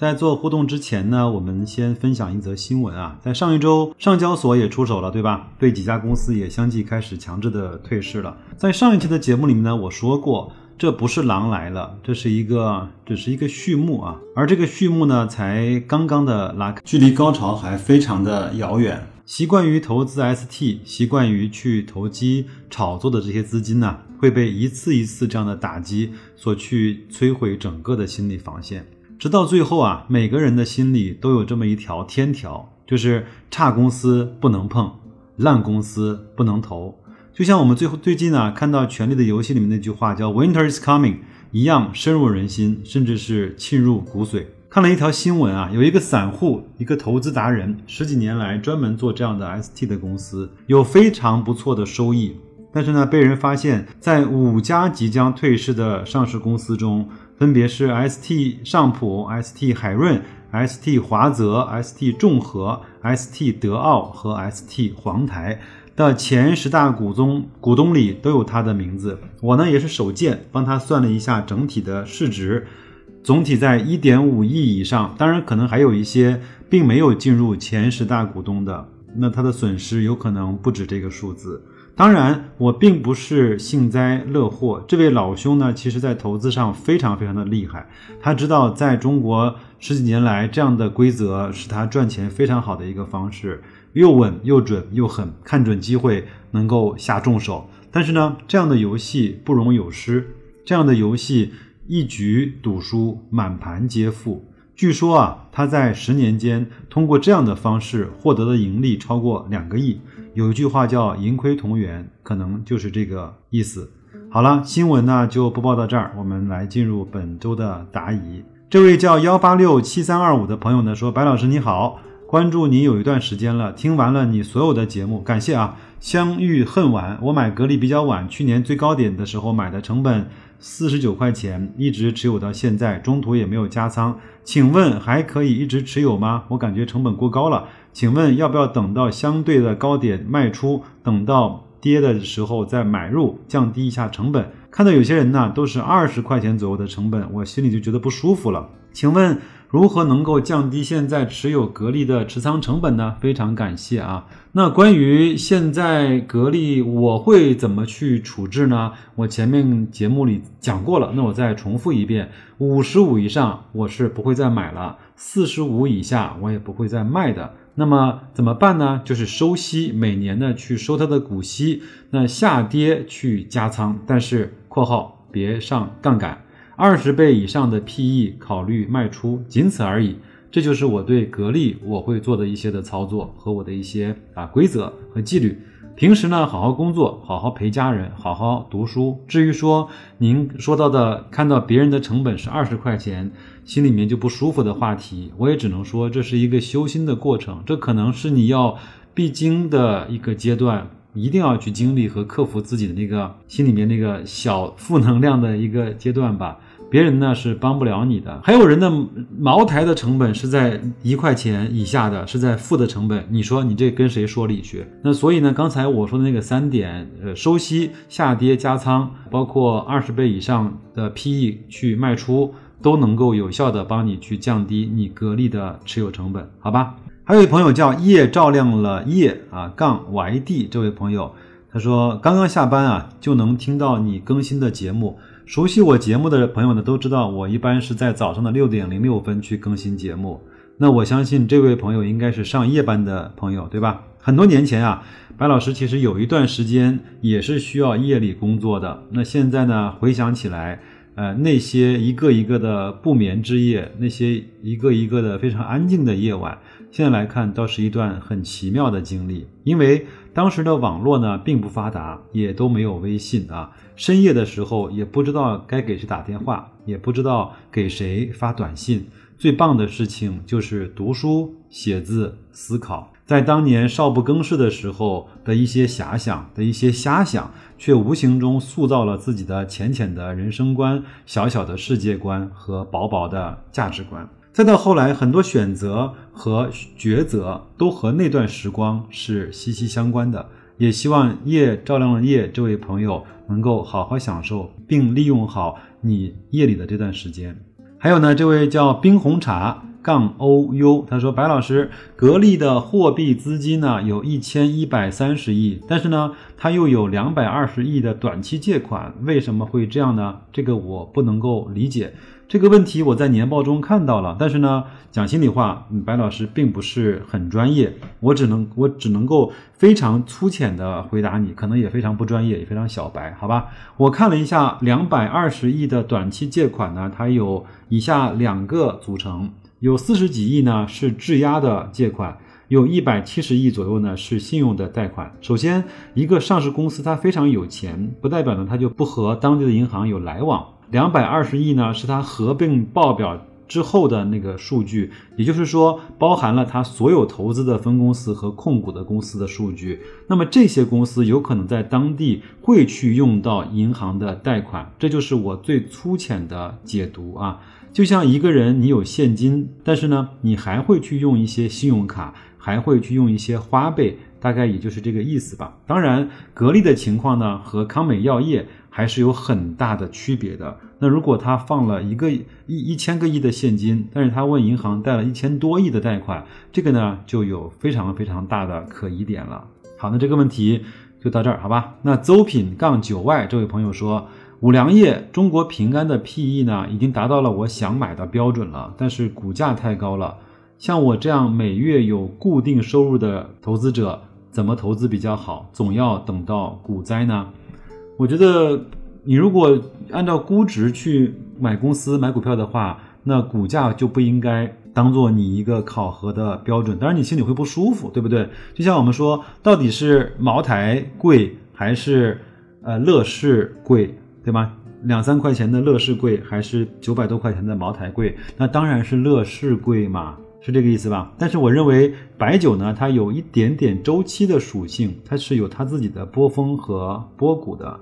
在做互动之前呢，我们先分享一则新闻啊。在上一周，上交所也出手了，对吧？对几家公司也相继开始强制的退市了。在上一期的节目里面呢，我说过，这不是狼来了，这是一个，只是一个序幕啊。而这个序幕呢，才刚刚的拉开，距离高潮还非常的遥远。习惯于投资 ST，习惯于去投机炒作的这些资金呢，会被一次一次这样的打击所去摧毁整个的心理防线。直到最后啊，每个人的心里都有这么一条天条，就是差公司不能碰，烂公司不能投。就像我们最后最近呢看到《权力的游戏》里面那句话叫 “Winter is coming” 一样，深入人心，甚至是沁入骨髓。看了一条新闻啊，有一个散户，一个投资达人，十几年来专门做这样的 ST 的公司，有非常不错的收益。但是呢，被人发现，在五家即将退市的上市公司中。分别是 ST 上普、ST 海润、ST 华泽、ST 众和、ST 德奥和 ST 黄台的前十大股东股东里都有他的名字。我呢也是手贱帮他算了一下整体的市值，总体在一点五亿以上。当然，可能还有一些并没有进入前十大股东的，那他的损失有可能不止这个数字。当然，我并不是幸灾乐祸。这位老兄呢，其实在投资上非常非常的厉害。他知道，在中国十几年来，这样的规则是他赚钱非常好的一个方式，又稳又准又狠，看准机会能够下重手。但是呢，这样的游戏不容有失，这样的游戏一局赌输，满盘皆负。据说啊，他在十年间通过这样的方式获得的盈利超过两个亿。有一句话叫“盈亏同源”，可能就是这个意思。好了，新闻呢就播报到这儿，我们来进入本周的答疑。这位叫幺八六七三二五的朋友呢说：“白老师你好，关注你有一段时间了，听完了你所有的节目，感谢啊。相遇恨晚，我买格力比较晚，去年最高点的时候买的，成本四十九块钱，一直持有到现在，中途也没有加仓，请问还可以一直持有吗？我感觉成本过高了。”请问要不要等到相对的高点卖出，等到跌的时候再买入，降低一下成本？看到有些人呢都是二十块钱左右的成本，我心里就觉得不舒服了。请问如何能够降低现在持有格力的持仓成本呢？非常感谢啊。那关于现在格力我会怎么去处置呢？我前面节目里讲过了，那我再重复一遍：五十五以上我是不会再买了，四十五以下我也不会再卖的。那么怎么办呢？就是收息，每年呢去收它的股息，那下跌去加仓，但是（括号）别上杠杆，二十倍以上的 PE 考虑卖出，仅此而已。这就是我对格力我会做的一些的操作和我的一些啊规则和纪律。平时呢，好好工作，好好陪家人，好好读书。至于说您说到的，看到别人的成本是二十块钱，心里面就不舒服的话题，我也只能说这是一个修心的过程，这可能是你要必经的一个阶段，一定要去经历和克服自己的那个心里面那个小负能量的一个阶段吧。别人呢是帮不了你的，还有人的茅台的成本是在一块钱以下的，是在负的成本。你说你这跟谁说理去？那所以呢，刚才我说的那个三点，呃，收息、下跌、加仓，包括二十倍以上的 PE 去卖出，都能够有效的帮你去降低你格力的持有成本，好吧？还有一朋友叫夜照亮了夜啊，杠 YD 这位朋友，他说刚刚下班啊，就能听到你更新的节目。熟悉我节目的朋友呢，都知道我一般是在早上的六点零六分去更新节目。那我相信这位朋友应该是上夜班的朋友，对吧？很多年前啊，白老师其实有一段时间也是需要夜里工作的。那现在呢，回想起来，呃，那些一个一个的不眠之夜，那些一个一个的非常安静的夜晚，现在来看倒是一段很奇妙的经历。因为当时的网络呢并不发达，也都没有微信啊。深夜的时候也不知道该给谁打电话，也不知道给谁发短信，最棒的事情就是读书、写字、思考。在当年少不更事的时候的一些遐想的一些瞎想，却无形中塑造了自己的浅浅的人生观、小小的世界观和薄薄的价值观。再到后来，很多选择和抉择都和那段时光是息息相关的。也希望夜照亮了夜，这位朋友能够好好享受，并利用好你夜里的这段时间。还有呢，这位叫冰红茶杠 O U，他说：“白老师，格力的货币资金呢有一千一百三十亿，但是呢，它又有两百二十亿的短期借款，为什么会这样呢？这个我不能够理解。”这个问题我在年报中看到了，但是呢，讲心里话，白老师并不是很专业，我只能我只能够非常粗浅的回答你，可能也非常不专业，也非常小白，好吧？我看了一下，两百二十亿的短期借款呢，它有以下两个组成，有四十几亿呢是质押的借款，有一百七十亿左右呢是信用的贷款。首先，一个上市公司它非常有钱，不代表呢它就不和当地的银行有来往。两百二十亿呢，是它合并报表之后的那个数据，也就是说，包含了它所有投资的分公司和控股的公司的数据。那么这些公司有可能在当地会去用到银行的贷款，这就是我最粗浅的解读啊。就像一个人，你有现金，但是呢，你还会去用一些信用卡，还会去用一些花呗，大概也就是这个意思吧。当然，格力的情况呢，和康美药业。还是有很大的区别的。那如果他放了一个一一千个亿的现金，但是他问银行贷了一千多亿的贷款，这个呢就有非常非常大的可疑点了。好，那这个问题就到这儿，好吧？那邹品杠九 Y 这位朋友说，五粮液中国平安的 PE 呢已经达到了我想买的标准了，但是股价太高了。像我这样每月有固定收入的投资者，怎么投资比较好？总要等到股灾呢？我觉得，你如果按照估值去买公司、买股票的话，那股价就不应该当做你一个考核的标准。当然，你心里会不舒服，对不对？就像我们说，到底是茅台贵还是呃乐视贵，对吗？两三块钱的乐视贵还是九百多块钱的茅台贵？那当然是乐视贵嘛，是这个意思吧？但是我认为白酒呢，它有一点点周期的属性，它是有它自己的波峰和波谷的。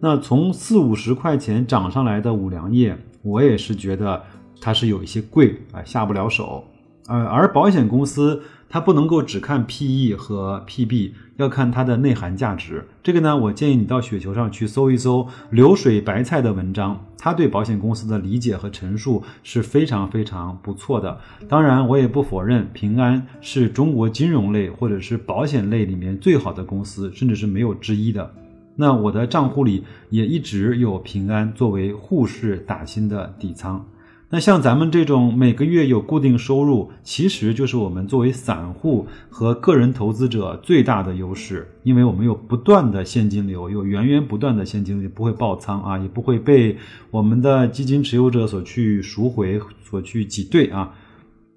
那从四五十块钱涨上来的五粮液，我也是觉得它是有一些贵啊，下不了手。呃，而保险公司它不能够只看 PE 和 PB，要看它的内涵价值。这个呢，我建议你到雪球上去搜一搜流水白菜的文章，他对保险公司的理解和陈述是非常非常不错的。当然，我也不否认平安是中国金融类或者是保险类里面最好的公司，甚至是没有之一的。那我的账户里也一直有平安作为沪市打新的底仓。那像咱们这种每个月有固定收入，其实就是我们作为散户和个人投资者最大的优势，因为我们有不断的现金流，有源源不断的现金流，不会爆仓啊，也不会被我们的基金持有者所去赎回、所去挤兑啊。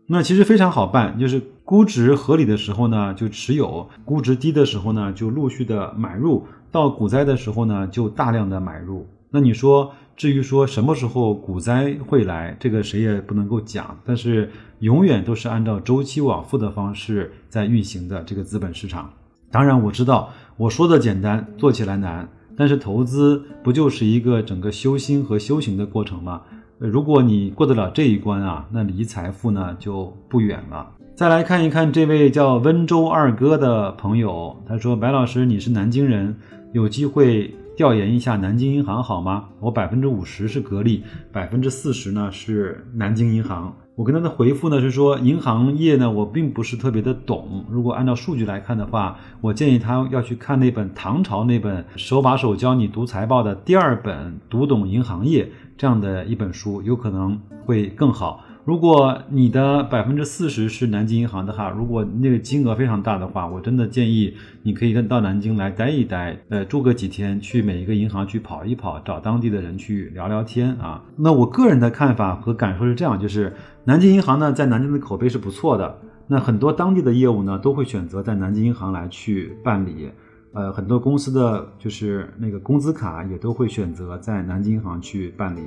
那其实非常好办，就是估值合理的时候呢就持有，估值低的时候呢就陆续的买入。到股灾的时候呢，就大量的买入。那你说，至于说什么时候股灾会来，这个谁也不能够讲。但是永远都是按照周期往复的方式在运行的这个资本市场。当然我知道我说的简单，做起来难。但是投资不就是一个整个修心和修行的过程吗？如果你过得了这一关啊，那离财富呢就不远了。再来看一看这位叫温州二哥的朋友，他说：“白老师，你是南京人。”有机会调研一下南京银行好吗？我百分之五十是格力，百分之四十呢是南京银行。我跟他的回复呢是说，银行业呢我并不是特别的懂。如果按照数据来看的话，我建议他要去看那本唐朝那本手把手教你读财报的第二本《读懂银行业》这样的一本书，有可能会更好。如果你的百分之四十是南京银行的话，如果那个金额非常大的话，我真的建议你可以跟到南京来待一待，呃，住个几天，去每一个银行去跑一跑，找当地的人去聊聊天啊。那我个人的看法和感受是这样，就是南京银行呢，在南京的口碑是不错的，那很多当地的业务呢，都会选择在南京银行来去办理，呃，很多公司的就是那个工资卡也都会选择在南京银行去办理。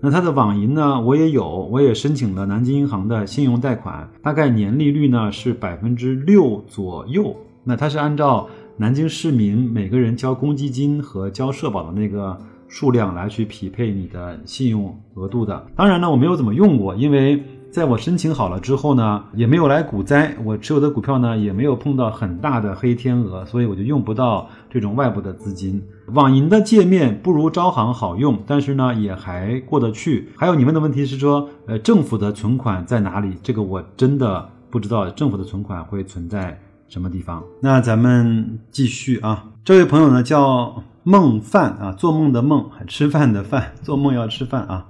那它的网银呢，我也有，我也申请了南京银行的信用贷款，大概年利率呢是百分之六左右。那它是按照南京市民每个人交公积金和交社保的那个数量来去匹配你的信用额度的。当然呢，我没有怎么用过，因为。在我申请好了之后呢，也没有来股灾，我持有的股票呢也没有碰到很大的黑天鹅，所以我就用不到这种外部的资金。网银的界面不如招行好用，但是呢也还过得去。还有你问的问题是说，呃，政府的存款在哪里？这个我真的不知道，政府的存款会存在什么地方？那咱们继续啊，这位朋友呢叫梦饭啊，做梦的梦，吃饭的饭，做梦要吃饭啊。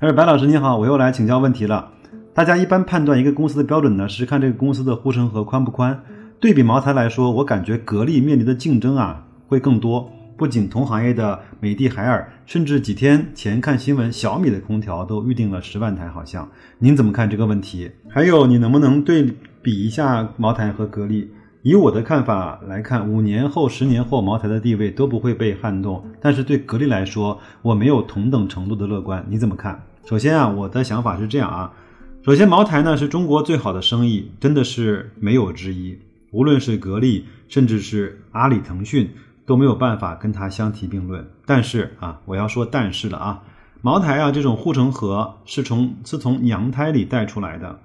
他说：“白老师你好，我又来请教问题了。”大家一般判断一个公司的标准呢，是看这个公司的护城河宽不宽。对比茅台来说，我感觉格力面临的竞争啊会更多。不仅同行业的美的、海尔，甚至几天前看新闻，小米的空调都预定了十万台，好像。您怎么看这个问题？还有，你能不能对比一下茅台和格力？以我的看法来看，五年后、十年后，茅台的地位都不会被撼动。但是对格力来说，我没有同等程度的乐观。你怎么看？首先啊，我的想法是这样啊。首先，茅台呢是中国最好的生意，真的是没有之一。无论是格力，甚至是阿里、腾讯，都没有办法跟它相提并论。但是啊，我要说但是了啊，茅台啊这种护城河是从是从娘胎里带出来的，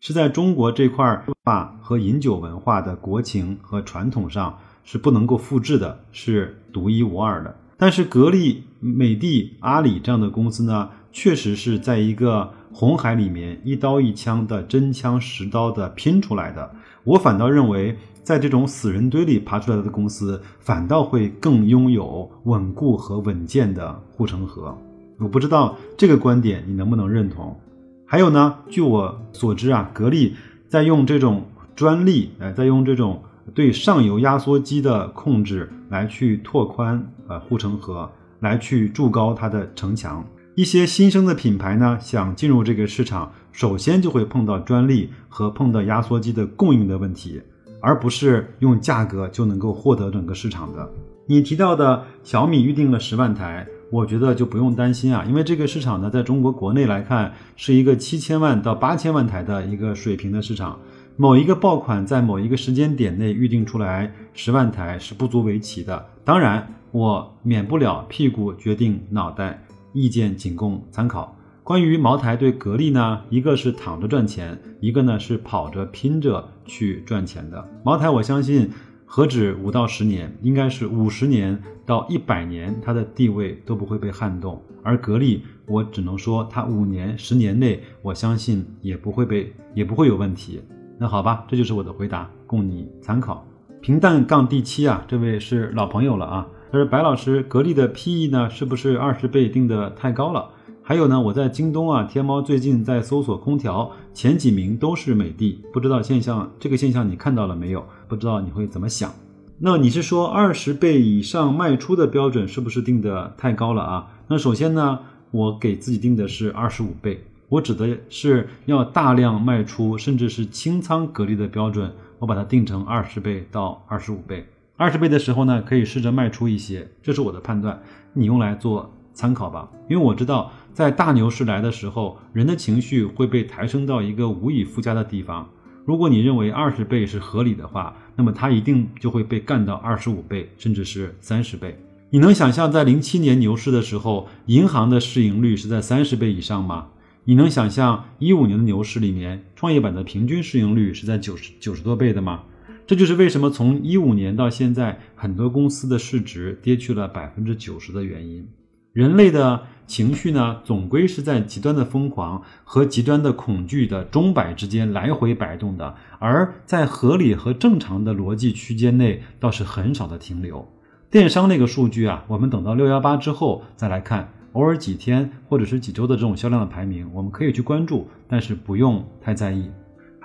是在中国这块文化和饮酒文化的国情和传统上是不能够复制的，是独一无二的。但是格力、美的、阿里这样的公司呢，确实是在一个。红海里面一刀一枪的真枪实刀的拼出来的，我反倒认为，在这种死人堆里爬出来的公司，反倒会更拥有稳固和稳健的护城河。我不知道这个观点你能不能认同？还有呢，据我所知啊，格力在用这种专利，呃，在用这种对上游压缩机的控制来去拓宽呃护城河，来去筑高它的城墙。一些新生的品牌呢，想进入这个市场，首先就会碰到专利和碰到压缩机的供应的问题，而不是用价格就能够获得整个市场的。你提到的小米预定了十万台，我觉得就不用担心啊，因为这个市场呢，在中国国内来看，是一个七千万到八千万台的一个水平的市场。某一个爆款在某一个时间点内预定出来十万台是不足为奇的。当然，我免不了屁股决定脑袋。意见仅供参考。关于茅台对格力呢，一个是躺着赚钱，一个呢是跑着拼着去赚钱的。茅台，我相信何止五到十年，应该是五十年到一百年，它的地位都不会被撼动。而格力，我只能说它五年、十年内，我相信也不会被，也不会有问题。那好吧，这就是我的回答，供你参考。平淡杠第七啊，这位是老朋友了啊。他说：“白老师，格力的 PE 呢，是不是二十倍定的太高了？还有呢，我在京东啊、天猫最近在搜索空调，前几名都是美的，不知道现象这个现象你看到了没有？不知道你会怎么想？那你是说二十倍以上卖出的标准是不是定的太高了啊？那首先呢，我给自己定的是二十五倍，我指的是要大量卖出，甚至是清仓格力的标准，我把它定成二十倍到二十五倍。”二十倍的时候呢，可以试着卖出一些，这是我的判断，你用来做参考吧。因为我知道，在大牛市来的时候，人的情绪会被抬升到一个无以复加的地方。如果你认为二十倍是合理的话，那么它一定就会被干到二十五倍，甚至是三十倍。你能想象在零七年牛市的时候，银行的市盈率是在三十倍以上吗？你能想象一五年的牛市里面，创业板的平均市盈率是在九十九十多倍的吗？这就是为什么从一五年到现在，很多公司的市值跌去了百分之九十的原因。人类的情绪呢，总归是在极端的疯狂和极端的恐惧的钟摆之间来回摆动的，而在合理和正常的逻辑区间内，倒是很少的停留。电商那个数据啊，我们等到六幺八之后再来看，偶尔几天或者是几周的这种销量的排名，我们可以去关注，但是不用太在意。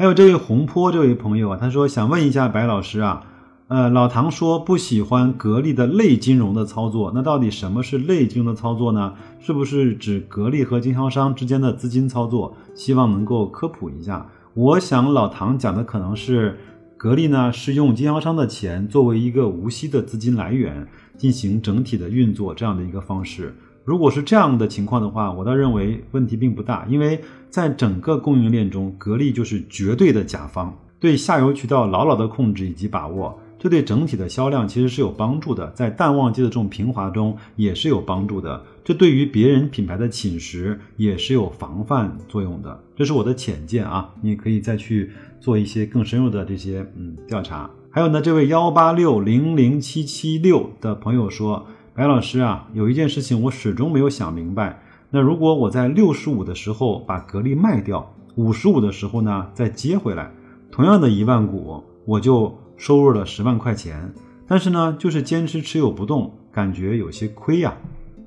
还有这位红坡这位朋友啊，他说想问一下白老师啊，呃，老唐说不喜欢格力的类金融的操作，那到底什么是类金融的操作呢？是不是指格力和经销商之间的资金操作？希望能够科普一下。我想老唐讲的可能是格力呢是用经销商的钱作为一个无息的资金来源进行整体的运作这样的一个方式。如果是这样的情况的话，我倒认为问题并不大，因为在整个供应链中，格力就是绝对的甲方，对下游渠道牢牢的控制以及把握，这对整体的销量其实是有帮助的，在淡旺季的这种平滑中也是有帮助的，这对于别人品牌的侵蚀也是有防范作用的，这是我的浅见啊，你可以再去做一些更深入的这些嗯调查。还有呢，这位幺八六零零七七六的朋友说。白老师啊，有一件事情我始终没有想明白。那如果我在六十五的时候把格力卖掉，五十五的时候呢再接回来，同样的一万股，我就收入了十万块钱。但是呢，就是坚持持有不动，感觉有些亏呀。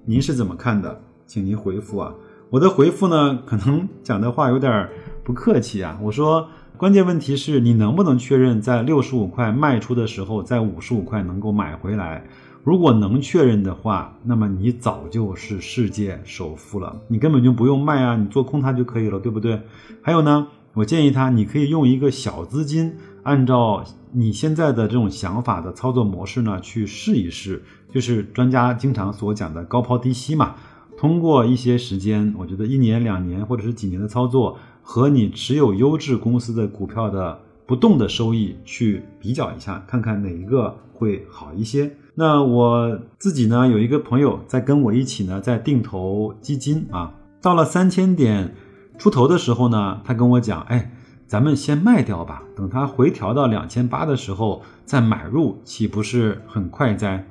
您是怎么看的？请您回复啊。我的回复呢，可能讲的话有点不客气啊。我说，关键问题是你能不能确认在六十五块卖出的时候，在五十五块能够买回来？如果能确认的话，那么你早就是世界首富了，你根本就不用卖啊，你做空它就可以了，对不对？还有呢，我建议他，你可以用一个小资金，按照你现在的这种想法的操作模式呢，去试一试，就是专家经常所讲的高抛低吸嘛。通过一些时间，我觉得一年、两年或者是几年的操作，和你持有优质公司的股票的不动的收益去比较一下，看看哪一个会好一些。那我自己呢，有一个朋友在跟我一起呢，在定投基金啊。到了三千点出头的时候呢，他跟我讲：“哎，咱们先卖掉吧，等它回调到两千八的时候再买入，岂不是很快哉？”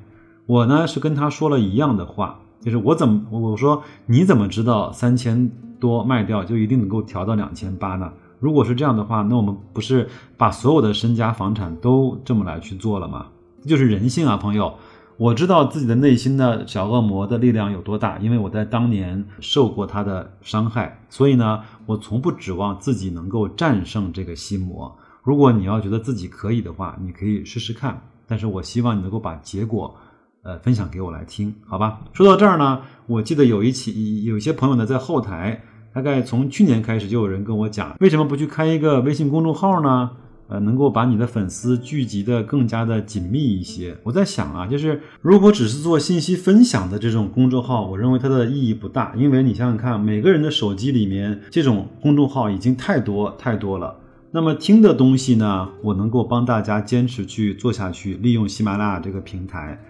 我呢是跟他说了一样的话，就是我怎么我说你怎么知道三千多卖掉就一定能够调到两千八呢？如果是这样的话，那我们不是把所有的身家房产都这么来去做了吗？这就是人性啊，朋友，我知道自己的内心的小恶魔的力量有多大，因为我在当年受过他的伤害，所以呢，我从不指望自己能够战胜这个心魔。如果你要觉得自己可以的话，你可以试试看，但是我希望你能够把结果，呃，分享给我来听，好吧？说到这儿呢，我记得有一起，有些朋友呢在后台，大概从去年开始就有人跟我讲，为什么不去开一个微信公众号呢？呃，能够把你的粉丝聚集的更加的紧密一些。我在想啊，就是如果只是做信息分享的这种公众号，我认为它的意义不大，因为你想想看，每个人的手机里面这种公众号已经太多太多了。那么听的东西呢，我能够帮大家坚持去做下去，利用喜马拉雅这个平台。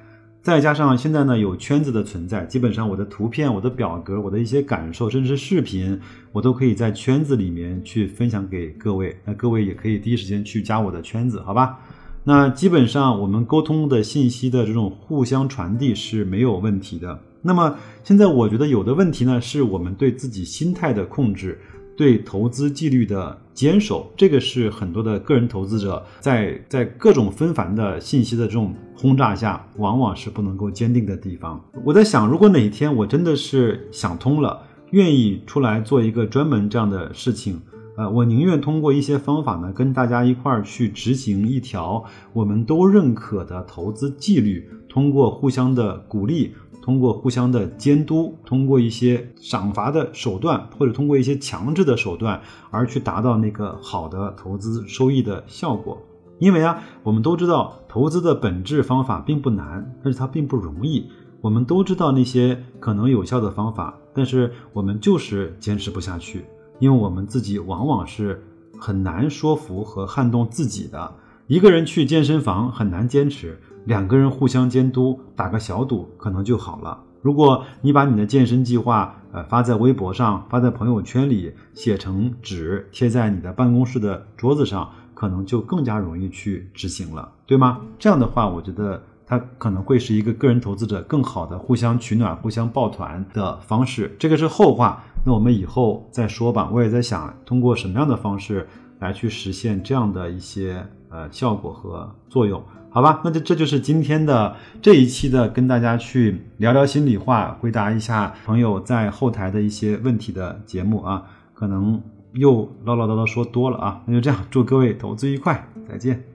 再加上现在呢有圈子的存在，基本上我的图片、我的表格、我的一些感受，甚至是视频，我都可以在圈子里面去分享给各位。那各位也可以第一时间去加我的圈子，好吧？那基本上我们沟通的信息的这种互相传递是没有问题的。那么现在我觉得有的问题呢，是我们对自己心态的控制。对投资纪律的坚守，这个是很多的个人投资者在在各种纷繁的信息的这种轰炸下，往往是不能够坚定的地方。我在想，如果哪一天我真的是想通了，愿意出来做一个专门这样的事情，呃，我宁愿通过一些方法呢，跟大家一块儿去执行一条我们都认可的投资纪律，通过互相的鼓励。通过互相的监督，通过一些赏罚的手段，或者通过一些强制的手段，而去达到那个好的投资收益的效果。因为啊，我们都知道投资的本质方法并不难，但是它并不容易。我们都知道那些可能有效的方法，但是我们就是坚持不下去，因为我们自己往往是很难说服和撼动自己的。一个人去健身房很难坚持。两个人互相监督，打个小赌可能就好了。如果你把你的健身计划，呃，发在微博上，发在朋友圈里，写成纸贴在你的办公室的桌子上，可能就更加容易去执行了，对吗？这样的话，我觉得它可能会是一个个人投资者更好的互相取暖、互相抱团的方式。这个是后话，那我们以后再说吧。我也在想，通过什么样的方式来去实现这样的一些呃效果和作用。好吧，那就这就是今天的这一期的跟大家去聊聊心里话，回答一下朋友在后台的一些问题的节目啊，可能又唠唠叨叨说多了啊，那就这样，祝各位投资愉快，再见。